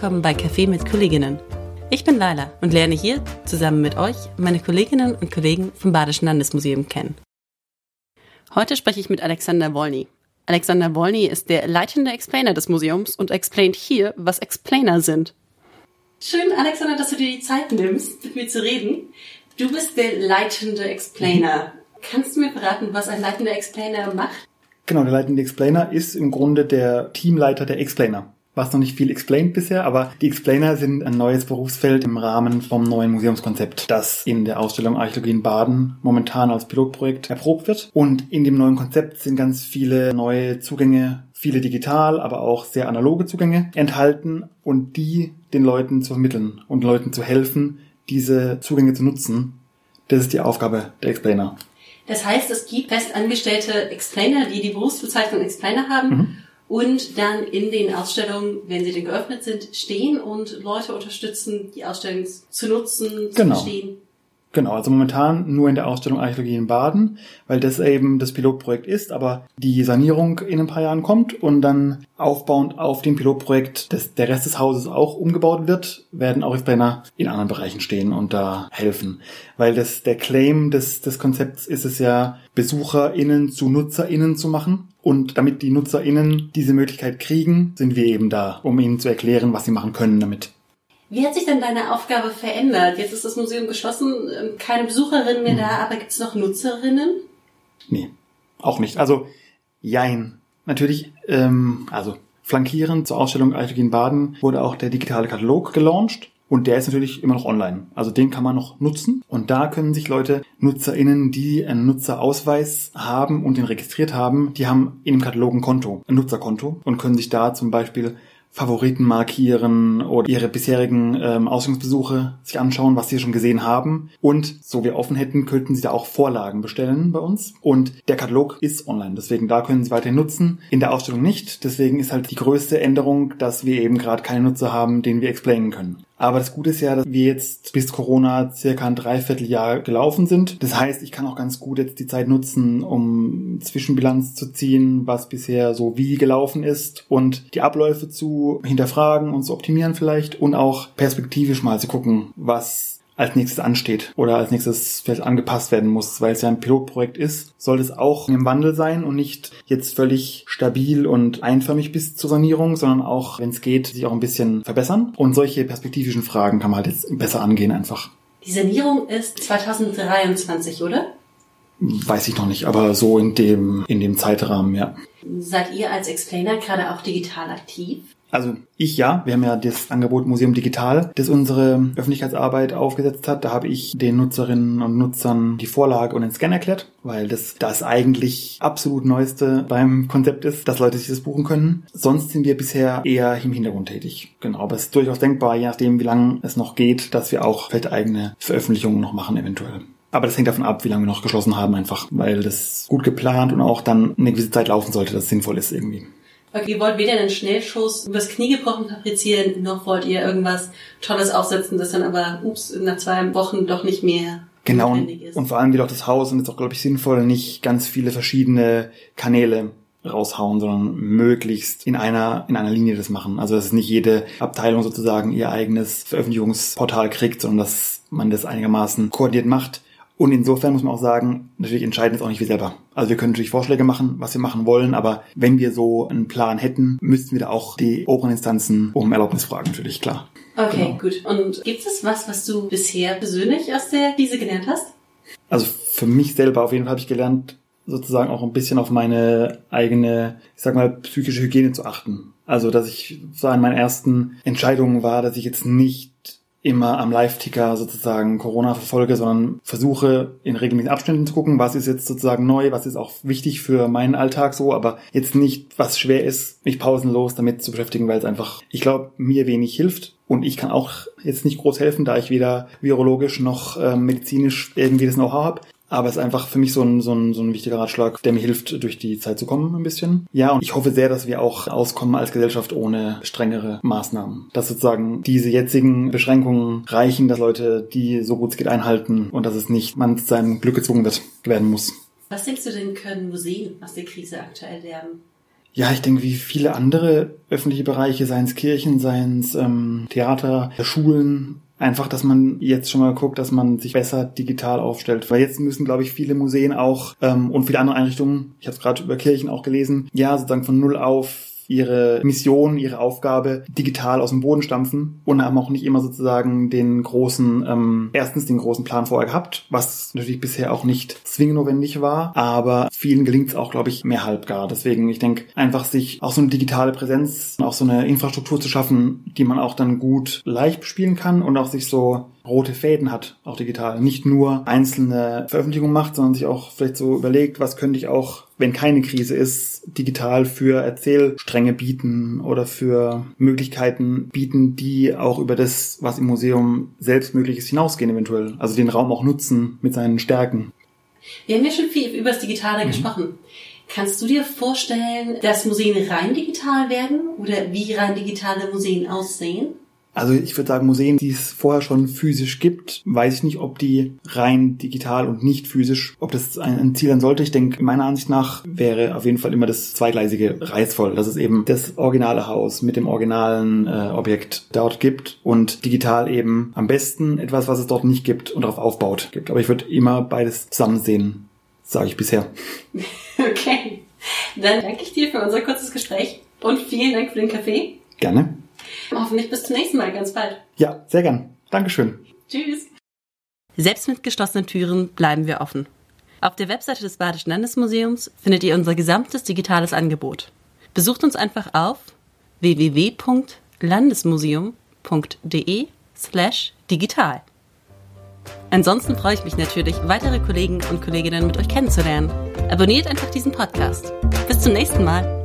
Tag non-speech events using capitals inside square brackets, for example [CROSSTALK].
willkommen bei Café mit Kolleginnen. Ich bin Laila und lerne hier zusammen mit euch meine Kolleginnen und Kollegen vom Badischen Landesmuseum kennen. Heute spreche ich mit Alexander Wolny. Alexander Wolny ist der leitende Explainer des Museums und explaint hier, was Explainer sind. Schön, Alexander, dass du dir die Zeit nimmst, mit mir zu reden. Du bist der leitende Explainer. Kannst du mir verraten, was ein leitender Explainer macht? Genau, der leitende Explainer ist im Grunde der Teamleiter der Explainer was noch nicht viel explained bisher, aber die Explainer sind ein neues Berufsfeld im Rahmen vom neuen Museumskonzept, das in der Ausstellung Archäologie in Baden momentan als Pilotprojekt erprobt wird. Und in dem neuen Konzept sind ganz viele neue Zugänge, viele digital, aber auch sehr analoge Zugänge enthalten und die den Leuten zu vermitteln und Leuten zu helfen, diese Zugänge zu nutzen. Das ist die Aufgabe der Explainer. Das heißt, es gibt festangestellte Explainer, die die Berufsbezeichnung Explainer haben. Mhm und dann in den Ausstellungen, wenn sie denn geöffnet sind, stehen und Leute unterstützen, die Ausstellung zu nutzen, genau. zu verstehen. Genau, also momentan nur in der Ausstellung Archäologie in Baden, weil das eben das Pilotprojekt ist, aber die Sanierung in ein paar Jahren kommt und dann aufbauend auf dem Pilotprojekt das, der Rest des Hauses auch umgebaut wird, werden auch Explainer in anderen Bereichen stehen und da helfen. Weil das, der Claim des, des Konzepts ist es ja, BesucherInnen zu NutzerInnen zu machen. Und damit die NutzerInnen diese Möglichkeit kriegen, sind wir eben da, um ihnen zu erklären, was sie machen können damit. Wie hat sich denn deine Aufgabe verändert? Jetzt ist das Museum geschlossen, ähm, keine Besucherinnen mehr mhm. da, aber gibt es noch Nutzerinnen? Nee, auch nicht. Also, jein. Natürlich, ähm, also flankierend zur Ausstellung in Baden wurde auch der digitale Katalog gelauncht. Und der ist natürlich immer noch online. Also den kann man noch nutzen. Und da können sich Leute, NutzerInnen, die einen Nutzerausweis haben und den registriert haben, die haben in dem Katalog ein Konto, ein Nutzerkonto und können sich da zum Beispiel Favoriten markieren oder ihre bisherigen ähm, Ausstellungsbesuche sich anschauen, was sie schon gesehen haben. Und so wir offen hätten, könnten sie da auch Vorlagen bestellen bei uns. Und der Katalog ist online, deswegen da können sie weiterhin nutzen. In der Ausstellung nicht. Deswegen ist halt die größte Änderung, dass wir eben gerade keine Nutzer haben, den wir explainen können. Aber das Gute ist ja, dass wir jetzt bis Corona circa ein Dreivierteljahr gelaufen sind. Das heißt, ich kann auch ganz gut jetzt die Zeit nutzen, um Zwischenbilanz zu ziehen, was bisher so wie gelaufen ist und die Abläufe zu hinterfragen und zu optimieren vielleicht und auch perspektivisch mal zu gucken, was als nächstes ansteht oder als nächstes vielleicht angepasst werden muss, weil es ja ein Pilotprojekt ist, soll es auch im Wandel sein und nicht jetzt völlig stabil und einförmig bis zur Sanierung, sondern auch, wenn es geht, sich auch ein bisschen verbessern. Und solche perspektivischen Fragen kann man halt jetzt besser angehen einfach. Die Sanierung ist 2023, oder? Weiß ich noch nicht, aber so in dem, in dem Zeitrahmen, ja. Seid ihr als Explainer gerade auch digital aktiv? Also ich ja, wir haben ja das Angebot Museum Digital, das unsere Öffentlichkeitsarbeit aufgesetzt hat. Da habe ich den Nutzerinnen und Nutzern die Vorlage und den Scan erklärt, weil das das eigentlich absolut Neueste beim Konzept ist, dass Leute sich das buchen können. Sonst sind wir bisher eher im Hintergrund tätig. Genau, aber es ist durchaus denkbar, je nachdem, wie lange es noch geht, dass wir auch vielleicht eigene Veröffentlichungen noch machen eventuell. Aber das hängt davon ab, wie lange wir noch geschlossen haben einfach, weil das gut geplant und auch dann eine gewisse Zeit laufen sollte, dass es sinnvoll ist irgendwie. Okay, ihr wollt weder einen Schnellschuss übers Knie gebrochen fabrizieren, noch wollt ihr irgendwas Tolles aufsetzen, das dann aber, ups, nach zwei Wochen doch nicht mehr Genau, und, und vor allem wie doch das Haus und ist auch, glaube ich, sinnvoll, nicht ganz viele verschiedene Kanäle raushauen, sondern möglichst in einer, in einer Linie das machen. Also, dass nicht jede Abteilung sozusagen ihr eigenes Veröffentlichungsportal kriegt, sondern dass man das einigermaßen koordiniert macht. Und insofern muss man auch sagen, natürlich entscheiden es auch nicht wir selber. Also wir können natürlich Vorschläge machen, was wir machen wollen, aber wenn wir so einen Plan hätten, müssten wir da auch die oberen Instanzen um Erlaubnis fragen, natürlich, klar. Okay, genau. gut. Und gibt es was, was du bisher persönlich aus der Krise gelernt hast? Also für mich selber auf jeden Fall habe ich gelernt, sozusagen auch ein bisschen auf meine eigene, ich sag mal, psychische Hygiene zu achten. Also, dass ich so an meinen ersten Entscheidungen war, dass ich jetzt nicht immer am Live-Ticker sozusagen Corona verfolge, sondern versuche in regelmäßigen Abständen zu gucken, was ist jetzt sozusagen neu, was ist auch wichtig für meinen Alltag so, aber jetzt nicht, was schwer ist, mich pausenlos damit zu beschäftigen, weil es einfach, ich glaube, mir wenig hilft. Und ich kann auch jetzt nicht groß helfen, da ich weder virologisch noch äh, medizinisch irgendwie das Know-how habe. Aber es ist einfach für mich so ein, so, ein, so ein wichtiger Ratschlag, der mir hilft, durch die Zeit zu kommen ein bisschen. Ja, und ich hoffe sehr, dass wir auch auskommen als Gesellschaft ohne strengere Maßnahmen. Dass sozusagen diese jetzigen Beschränkungen reichen, dass Leute die so gut es geht einhalten und dass es nicht man zu seinem Glück gezwungen wird, werden muss. Was denkst du denn, können Museen aus der Krise aktuell lernen? Ja, ich denke, wie viele andere öffentliche Bereiche, seien es Kirchen, seien es ähm, Theater, Schulen, Einfach, dass man jetzt schon mal guckt, dass man sich besser digital aufstellt. Weil jetzt müssen, glaube ich, viele Museen auch ähm, und viele andere Einrichtungen, ich habe es gerade über Kirchen auch gelesen, ja, sozusagen von null auf ihre Mission, ihre Aufgabe digital aus dem Boden stampfen und haben auch nicht immer sozusagen den großen, ähm, erstens den großen Plan vorher gehabt, was natürlich bisher auch nicht zwingend notwendig war, aber vielen gelingt es auch, glaube ich, mehr halb gar. Deswegen, ich denke, einfach sich auch so eine digitale Präsenz, auch so eine Infrastruktur zu schaffen, die man auch dann gut leicht bespielen kann und auch sich so rote Fäden hat, auch digital. Nicht nur einzelne Veröffentlichungen macht, sondern sich auch vielleicht so überlegt, was könnte ich auch, wenn keine Krise ist, digital für Erzählstränge bieten oder für Möglichkeiten bieten, die auch über das, was im Museum selbst möglich ist, hinausgehen eventuell. Also den Raum auch nutzen mit seinen Stärken. Wir haben ja schon viel über das Digitale mhm. gesprochen. Kannst du dir vorstellen, dass Museen rein digital werden oder wie rein digitale Museen aussehen? Also ich würde sagen, Museen, die es vorher schon physisch gibt, weiß ich nicht, ob die rein digital und nicht physisch, ob das ein, Ziel sein sollte. Ich denke, meiner Ansicht nach wäre auf jeden Fall immer das zweigleisige reizvoll, dass es eben das originale Haus mit dem originalen äh, Objekt dort gibt und digital eben am besten etwas, was es dort nicht gibt und darauf aufbaut gibt. Aber ich würde immer beides zusammen sehen, sage ich bisher. [LAUGHS] Okay, dann danke ich dir für unser kurzes Gespräch und vielen Dank für den Kaffee. Gerne. Hoffentlich bis zum nächsten Mal, ganz bald. Ja, sehr gern. Dankeschön. Tschüss. Selbst mit geschlossenen Türen bleiben wir offen. Auf der Webseite des Badischen Landesmuseums findet ihr unser gesamtes digitales Angebot. Besucht uns einfach auf www.landesmuseum.de slash digital. Ansonsten freue ich mich natürlich, weitere Kollegen und Kolleginnen mit euch kennenzulernen. Abonniert einfach diesen Podcast. Bis zum nächsten Mal.